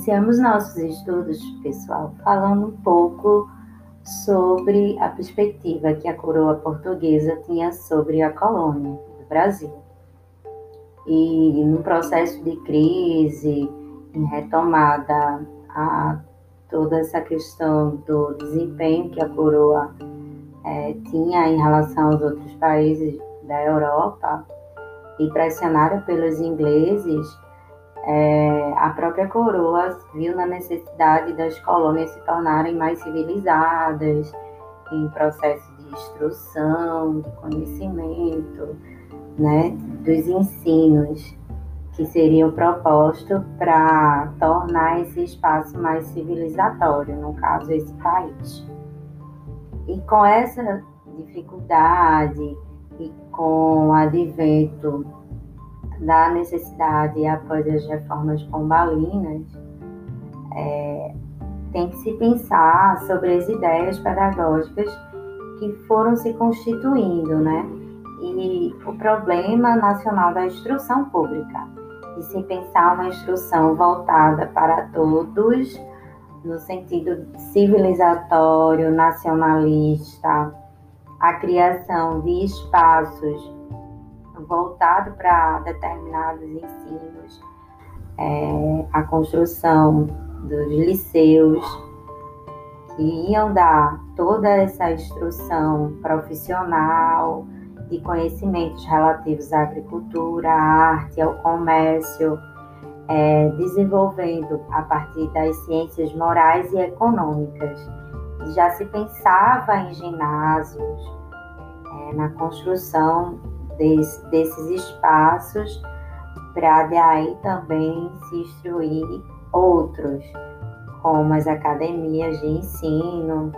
Iniciamos nossos estudos, pessoal, falando um pouco sobre a perspectiva que a coroa portuguesa tinha sobre a colônia do Brasil. E no processo de crise, em retomada a toda essa questão do desempenho que a coroa é, tinha em relação aos outros países da Europa e pressionada pelos ingleses, é, própria coroa viu na necessidade das colônias se tornarem mais civilizadas, em processo de instrução, de conhecimento, né, dos ensinos que seriam propostos para tornar esse espaço mais civilizatório, no caso, esse país. E com essa dificuldade e com o advento da necessidade após as reformas pombalinas, é, tem que se pensar sobre as ideias pedagógicas que foram se constituindo, né? E o problema nacional da instrução pública, de se pensar uma instrução voltada para todos, no sentido civilizatório, nacionalista, a criação de espaços voltado para determinados ensinos, é, a construção dos liceus, que iam dar toda essa instrução profissional de conhecimentos relativos à agricultura, à arte, ao comércio, é, desenvolvendo a partir das ciências morais e econômicas. Já se pensava em ginásios, é, na construção desse, desses espaços para daí também se instruir outros, como as academias de ensino,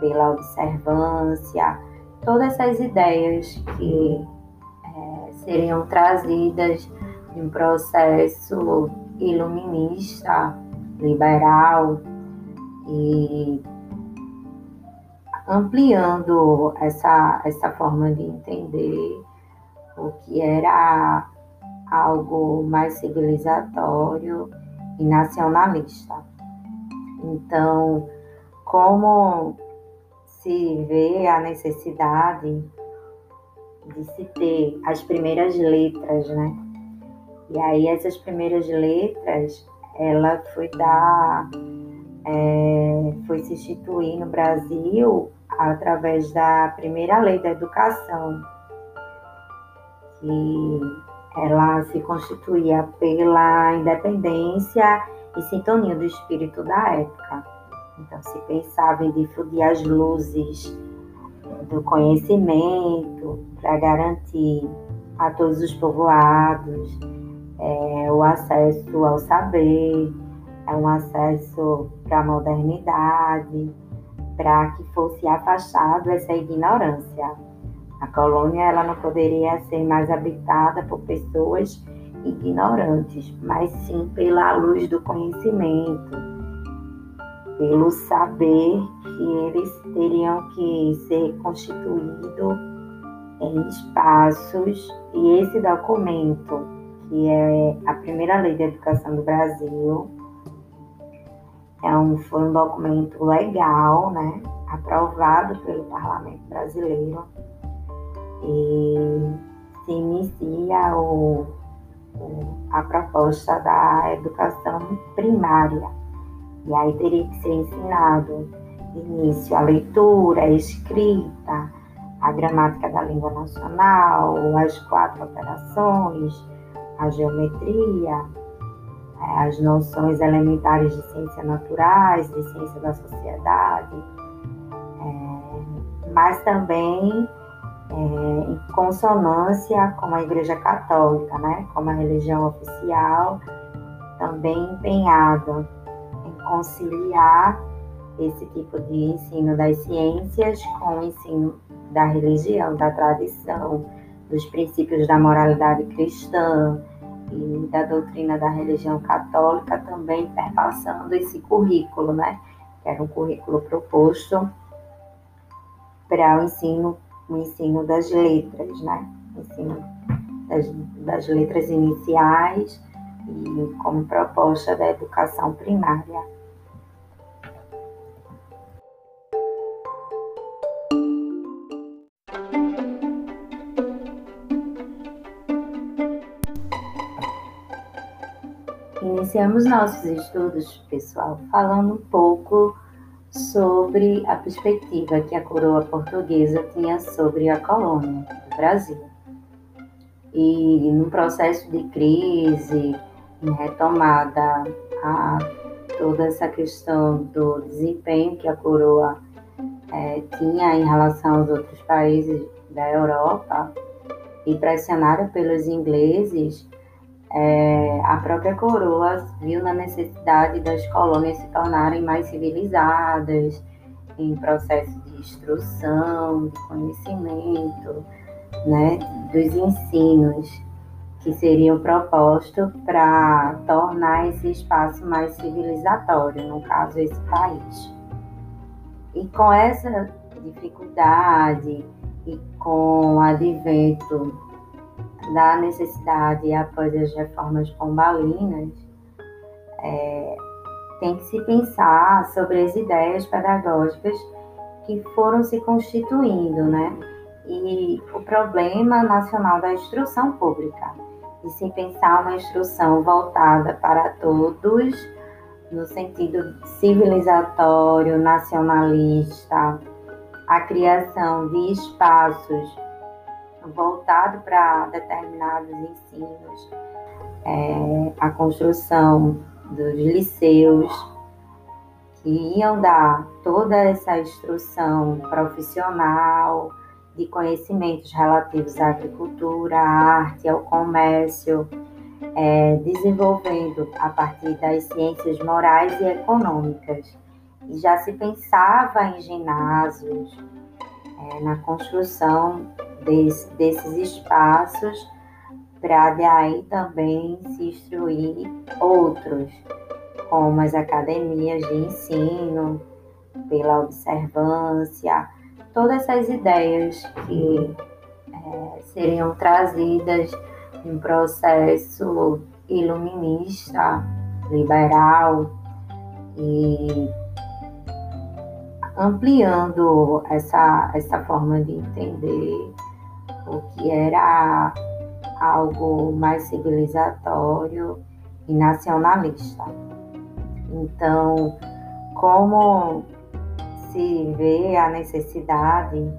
pela observância, todas essas ideias que é, seriam trazidas de um processo iluminista, liberal e ampliando essa, essa forma de entender o que era algo mais civilizatório e nacionalista. Então, como se vê a necessidade de se ter as primeiras letras, né? E aí essas primeiras letras, ela foi dar, é, foi se instituir no Brasil através da primeira lei da educação, que ela se constituía pela independência e sintonia do espírito da época. Então, se pensava em difundir as luzes do conhecimento para garantir a todos os povoados é, o acesso ao saber, é um acesso para a modernidade, para que fosse afastado essa ignorância. A colônia ela não poderia ser mais habitada por pessoas ignorantes, mas sim pela luz do conhecimento, pelo saber que eles teriam que ser constituídos em espaços. E esse documento, que é a primeira lei de educação do Brasil, é um, foi um documento legal, né, aprovado pelo Parlamento Brasileiro e se inicia o, a proposta da educação primária. E aí teria que ser ensinado início a leitura, a escrita, a gramática da língua nacional, as quatro operações, a geometria, é, as noções elementares de ciências naturais, de ciência da sociedade, é, mas também é, em consonância com a Igreja Católica, né, como a religião oficial, também empenhada em conciliar esse tipo de ensino das ciências com o ensino da religião, da tradição, dos princípios da moralidade cristã e da doutrina da religião católica, também perpassando esse currículo, né, que era um currículo proposto para o ensino o ensino das letras, né? O ensino das, das letras iniciais, e como proposta da educação primária. Iniciamos nossos estudos, pessoal, falando um pouco sobre a perspectiva que a coroa portuguesa tinha sobre a colônia do Brasil. E no processo de crise, em retomada a toda essa questão do desempenho que a coroa é, tinha em relação aos outros países da Europa e pressionada pelos ingleses, é, a própria coroa viu na necessidade das colônias se tornarem mais civilizadas, em processo de instrução, de conhecimento, né, dos ensinos que seriam propostos para tornar esse espaço mais civilizatório, no caso, esse país. E com essa dificuldade e com o advento da necessidade após as reformas pombalinas, é, tem que se pensar sobre as ideias pedagógicas que foram se constituindo, né? E o problema nacional da instrução pública, e se pensar uma instrução voltada para todos, no sentido civilizatório, nacionalista, a criação de espaços voltado para determinados ensinos, é, a construção dos liceus, que iam dar toda essa instrução profissional, de conhecimentos relativos à agricultura, à arte, ao comércio, é, desenvolvendo a partir das ciências morais e econômicas. E já se pensava em ginásios, é, na construção desse, desses espaços para daí também se instruir outros, como as academias de ensino, pela observância, todas essas ideias que é, seriam trazidas em processo iluminista, liberal e ampliando essa, essa forma de entender o que era algo mais civilizatório e nacionalista. Então, como se vê a necessidade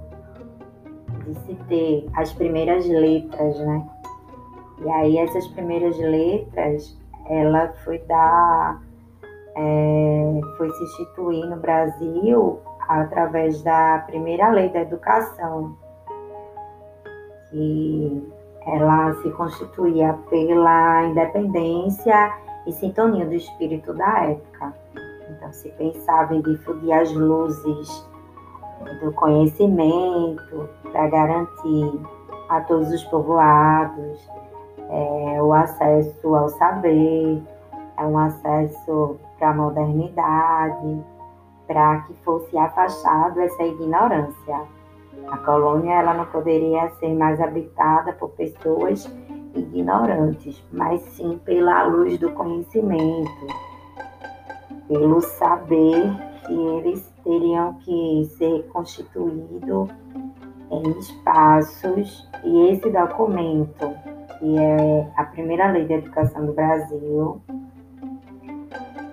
de se ter as primeiras letras, né? E aí essas primeiras letras, ela foi dar, é, foi se instituir no Brasil através da primeira lei da educação, que ela se constituía pela independência e sintonia do espírito da época. Então, se pensava em difundir as luzes do conhecimento para garantir a todos os povoados é, o acesso ao saber, é um acesso para a modernidade, para que fosse afastado essa ignorância. A colônia ela não poderia ser mais habitada por pessoas ignorantes, mas sim pela luz do conhecimento, pelo saber que eles teriam que ser constituídos em espaços. E esse documento, que é a primeira lei de educação do Brasil,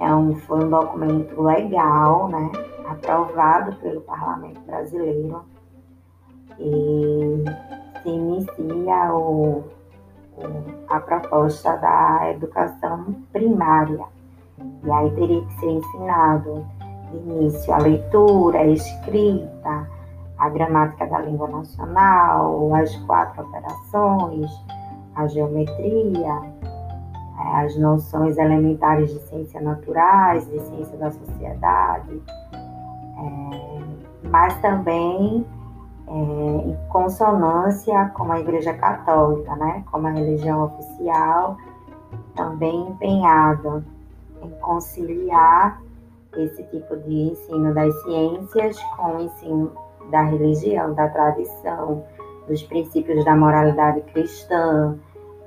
é um, foi um documento legal, né, aprovado pelo Parlamento Brasileiro e se inicia o, o, a proposta da educação primária. E aí teria que ser ensinado de início a leitura, a escrita, a gramática da língua nacional, as quatro operações, a geometria, é, as noções elementares de ciências naturais, de ciência da sociedade, é, mas também é, em consonância com a Igreja Católica, né, como a religião oficial, também empenhada em conciliar esse tipo de ensino das ciências com o ensino da religião, da tradição, dos princípios da moralidade cristã,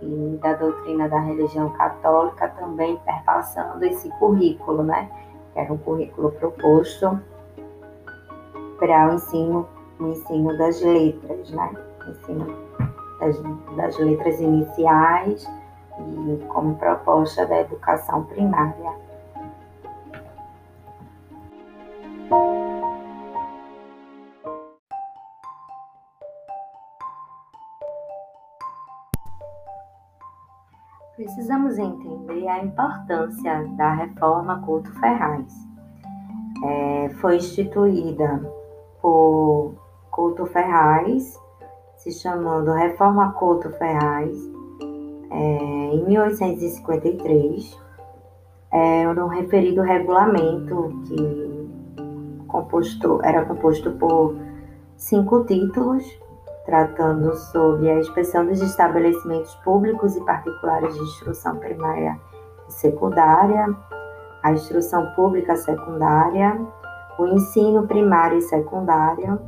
e da doutrina da religião católica também perpassando esse currículo, né? Era um currículo proposto para o ensino, o ensino das letras, né? Ensino das, das letras iniciais e como proposta da educação primária. Precisamos entender a importância da reforma Couto Ferraz. É, foi instituída por Couto Ferraz, se chamando Reforma Couto Ferraz, é, em 1853. Era um referido regulamento que composto, era composto por cinco títulos tratando sobre a inspeção dos estabelecimentos públicos e particulares de instrução primária e secundária, a instrução pública secundária, o ensino primário e secundário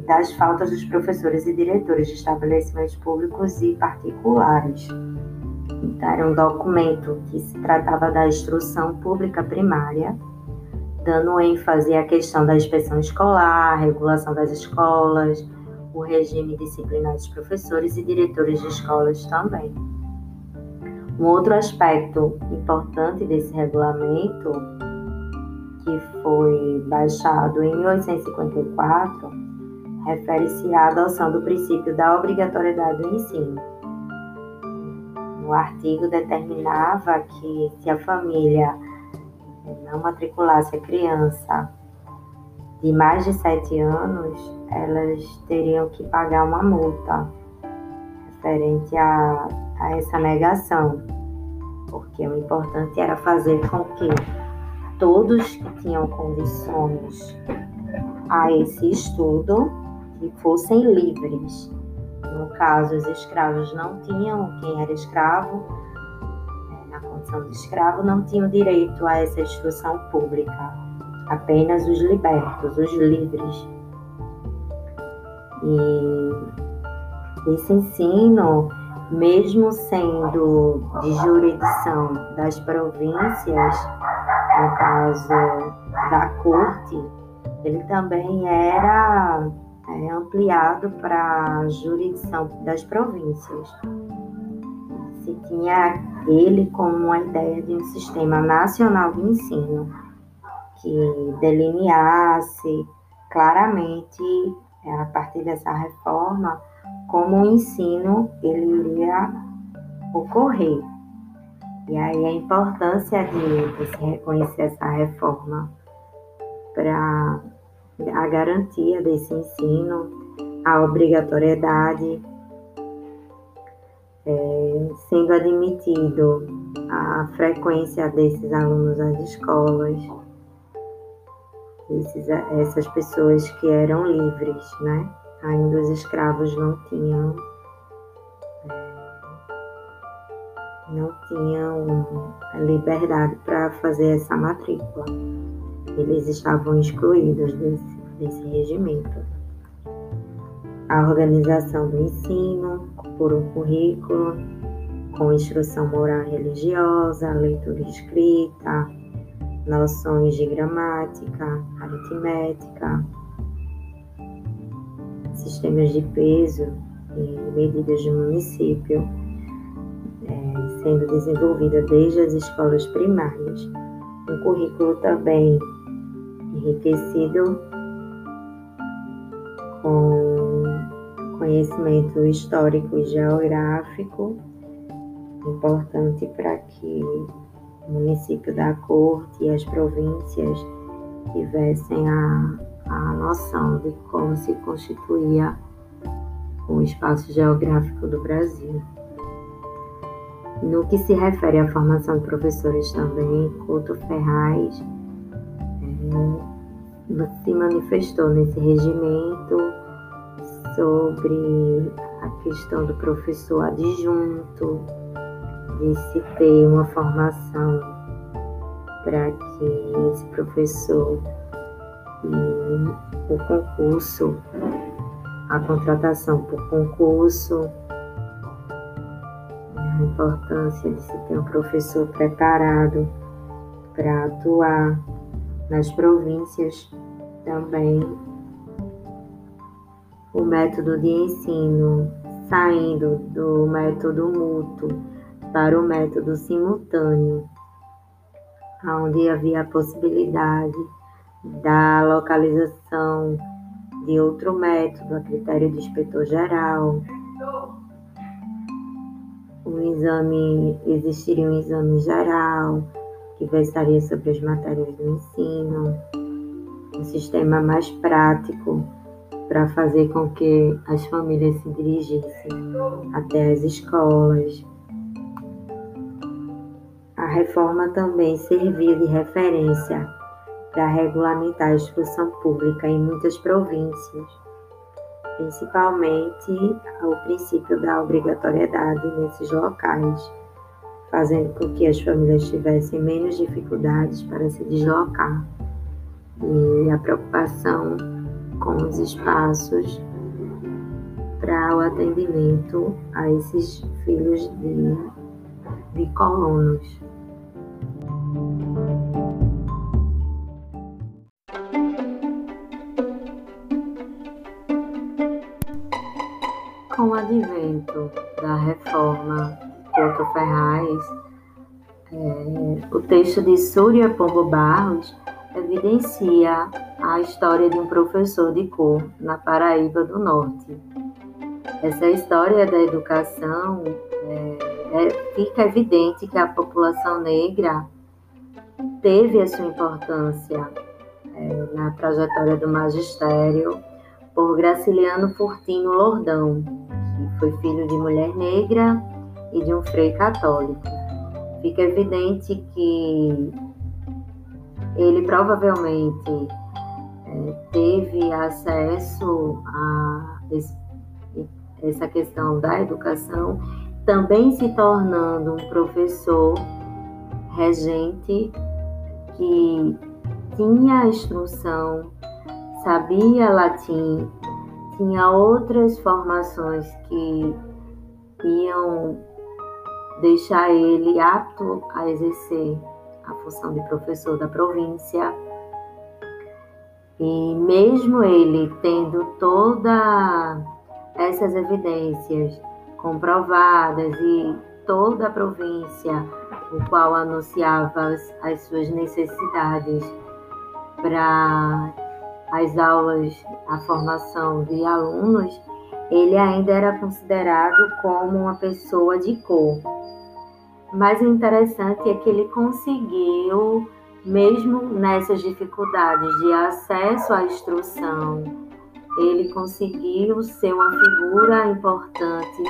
das faltas dos professores e diretores de estabelecimentos públicos e particulares. Então, era um documento que se tratava da instrução pública primária, dando ênfase à questão da inspeção escolar, regulação das escolas, o regime disciplinar dos professores e diretores de escolas também. Um outro aspecto importante desse regulamento, que foi baixado em 1854, refere-se à adoção do princípio da obrigatoriedade do ensino. No artigo determinava que se a família não matriculasse a criança de mais de sete anos, elas teriam que pagar uma multa referente a, a essa negação, porque o importante era fazer com que todos que tinham condições a esse estudo que fossem livres. No caso, os escravos não tinham, quem era escravo, é, na condição de escravo, não tinham direito a essa instrução pública apenas os libertos, os livres. E esse ensino, mesmo sendo de jurisdição das províncias, no caso da corte, ele também era é, ampliado para a jurisdição das províncias. Se tinha ele como uma ideia de um sistema nacional de ensino que delineasse claramente, é, a partir dessa reforma, como o ensino ele iria ocorrer. E aí a importância de, de se reconhecer essa reforma para a garantia desse ensino, a obrigatoriedade, é, sendo admitido a frequência desses alunos às escolas, esses, essas pessoas que eram livres, né? Ainda os escravos não tinham é, não tinham liberdade para fazer essa matrícula. Eles estavam excluídos desse, desse regimento. A organização do ensino por um currículo com instrução moral religiosa, leitura escrita, noções de gramática, aritmética, sistemas de peso e medidas de município, é, sendo desenvolvida desde as escolas primárias. Um currículo também enriquecido com conhecimento histórico e geográfico, importante para que o município da corte e as províncias tivessem a, a noção de como se constituía o espaço geográfico do Brasil. No que se refere à formação de professores também, Couto Ferraz é, se manifestou nesse regimento sobre a questão do professor adjunto, de se ter uma formação para que esse professor e o concurso, a contratação por concurso importância de se ter um professor preparado para atuar nas províncias também. O método de ensino saindo do método mútuo para o método simultâneo, onde havia a possibilidade da localização de outro método a critério do inspetor geral. O exame, existiria um exame geral que versaria sobre as matérias do ensino, um sistema mais prático para fazer com que as famílias se dirigissem até as escolas. A reforma também serviu de referência para regulamentar a instrução pública em muitas províncias, principalmente o princípio da obrigatoriedade nesses locais, fazendo com que as famílias tivessem menos dificuldades para se deslocar e a preocupação com os espaços para o atendimento a esses filhos de, de colonos. Com o advento da reforma Couto Ferraz, é, o texto de Súria Pombo Barros evidencia a história de um professor de cor na Paraíba do Norte. Essa história da educação é, é, fica evidente que a população negra teve a sua importância é, na trajetória do magistério por Graciliano Furtino Lordão, que foi filho de mulher negra e de um frei católico. Fica evidente que ele provavelmente é, teve acesso a esse, essa questão da educação, também se tornando um professor regente que tinha instrução, sabia latim, tinha outras formações que iam deixar ele apto a exercer a função de professor da província. E mesmo ele tendo todas essas evidências comprovadas e toda a província, o qual anunciava as, as suas necessidades para as aulas, a formação de alunos, ele ainda era considerado como uma pessoa de cor. Mas o interessante é que ele conseguiu, mesmo nessas dificuldades de acesso à instrução, ele conseguiu ser uma figura importante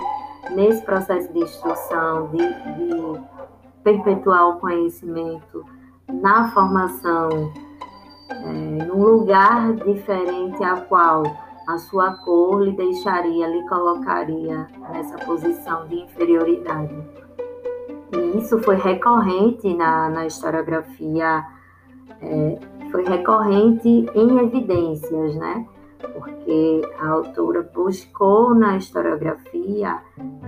nesse processo de instrução, de, de perpetuar o conhecimento na formação, é, num lugar diferente a qual a sua cor lhe deixaria, lhe colocaria nessa posição de inferioridade. E isso foi recorrente na, na historiografia, é, foi recorrente em evidências, né? Porque a autora buscou na historiografia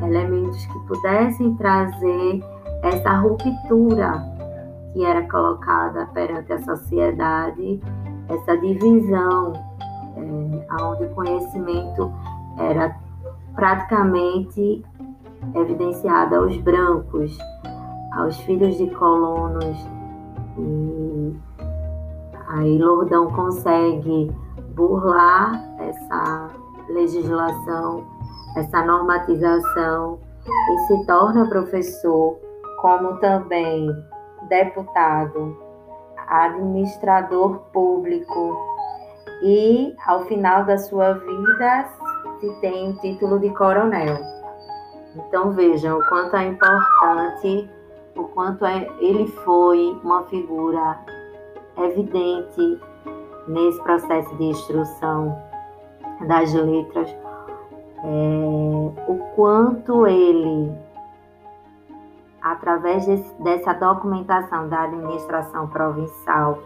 elementos que pudessem trazer essa ruptura que era colocada perante a sociedade, essa divisão, é, onde o conhecimento era praticamente evidenciado aos brancos, aos filhos de colonos. E aí Lourdão consegue burlar essa legislação, essa normatização e se torna professor, como também deputado, administrador público e ao final da sua vida se tem o título de coronel. Então vejam o quanto é importante o quanto é, ele foi uma figura evidente nesse processo de instrução das letras, é, o quanto ele, através desse, dessa documentação da administração provincial,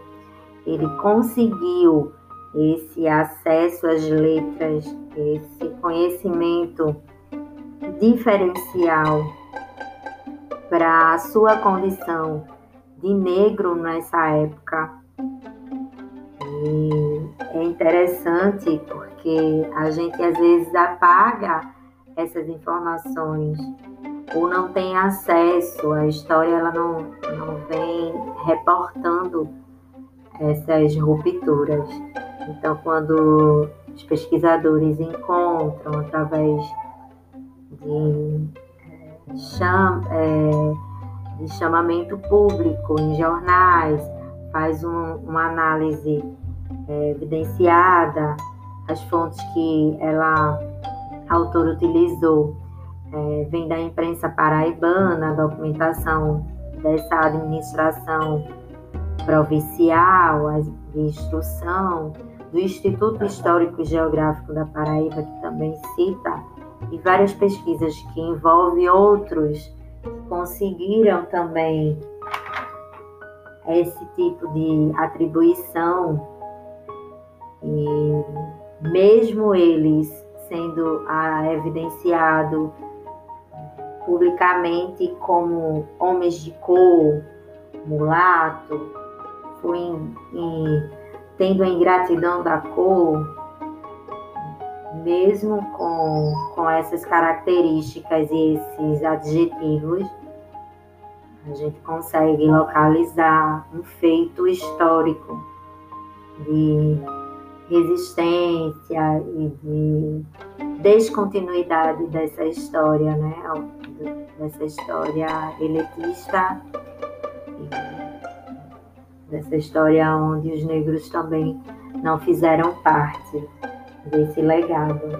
ele conseguiu esse acesso às letras, esse conhecimento diferencial para a sua condição de negro nessa época. E é interessante porque a gente às vezes apaga essas informações ou não tem acesso, a história ela não, não vem reportando essas rupturas. Então, quando os pesquisadores encontram através de, cham, é, de chamamento público em jornais, faz um, uma análise é, evidenciada, as fontes que ela, a autora utilizou, é, vem da imprensa paraibana, a documentação dessa administração provincial, de instrução, do Instituto Histórico e Geográfico da Paraíba, que também cita, e várias pesquisas que envolvem outros conseguiram também esse tipo de atribuição. E mesmo eles sendo ah, evidenciado publicamente como homens de cor, mulato, foi tendo a ingratidão da cor, mesmo com, com essas características e esses adjetivos, a gente consegue localizar um feito histórico de resistência e de descontinuidade dessa história, né? Dessa história elitista, dessa história onde os negros também não fizeram parte desse legado.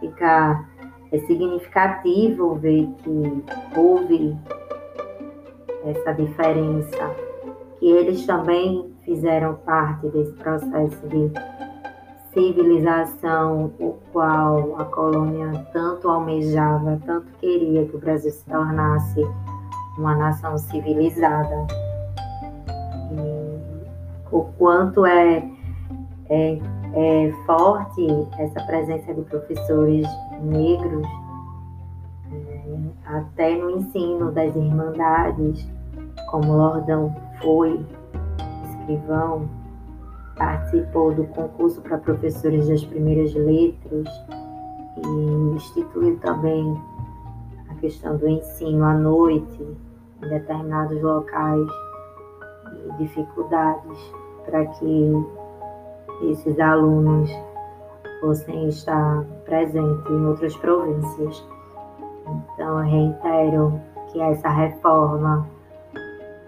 Fica é significativo ver que houve essa diferença, que eles também fizeram parte desse processo de civilização, o qual a colônia tanto almejava, tanto queria que o Brasil se tornasse uma nação civilizada. E o quanto é, é, é forte essa presença de professores negros, é, até no ensino das irmandades, como Lordão foi escrivão, participou do concurso para professores das primeiras letras e instituiu também a questão do ensino à noite em determinados locais e dificuldades para que esses alunos fossem estar presentes em outras províncias. Então, reitero que essa reforma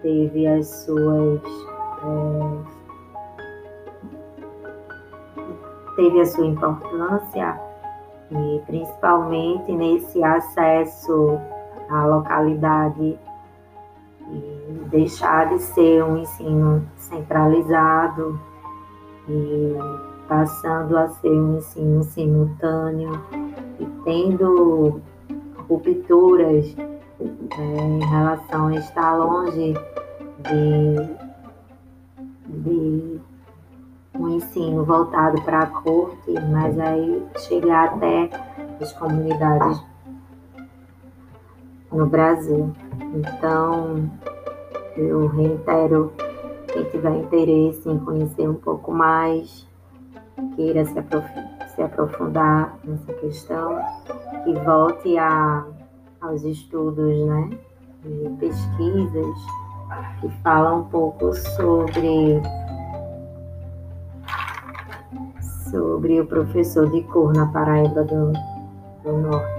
teve as suas é, teve a sua importância e principalmente nesse acesso à localidade e deixar de ser um ensino centralizado e passando a ser um ensino simultâneo e tendo rupturas é, em relação a estar longe de, de um ensino voltado para a corte, mas aí chegar até as comunidades no Brasil. Então, eu reitero, quem tiver interesse em conhecer um pouco mais, queira se, aprof se aprofundar nessa questão, que volte a, aos estudos, né, de pesquisas que falam um pouco sobre sobre o professor de cor na Paraíba do, do Norte.